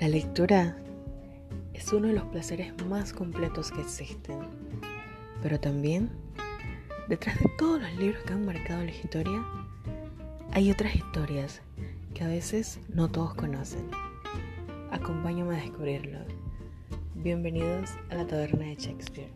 La lectura es uno de los placeres más completos que existen, pero también, detrás de todos los libros que han marcado la historia, hay otras historias que a veces no todos conocen. Acompáñame a descubrirlo. Bienvenidos a la taberna de Shakespeare.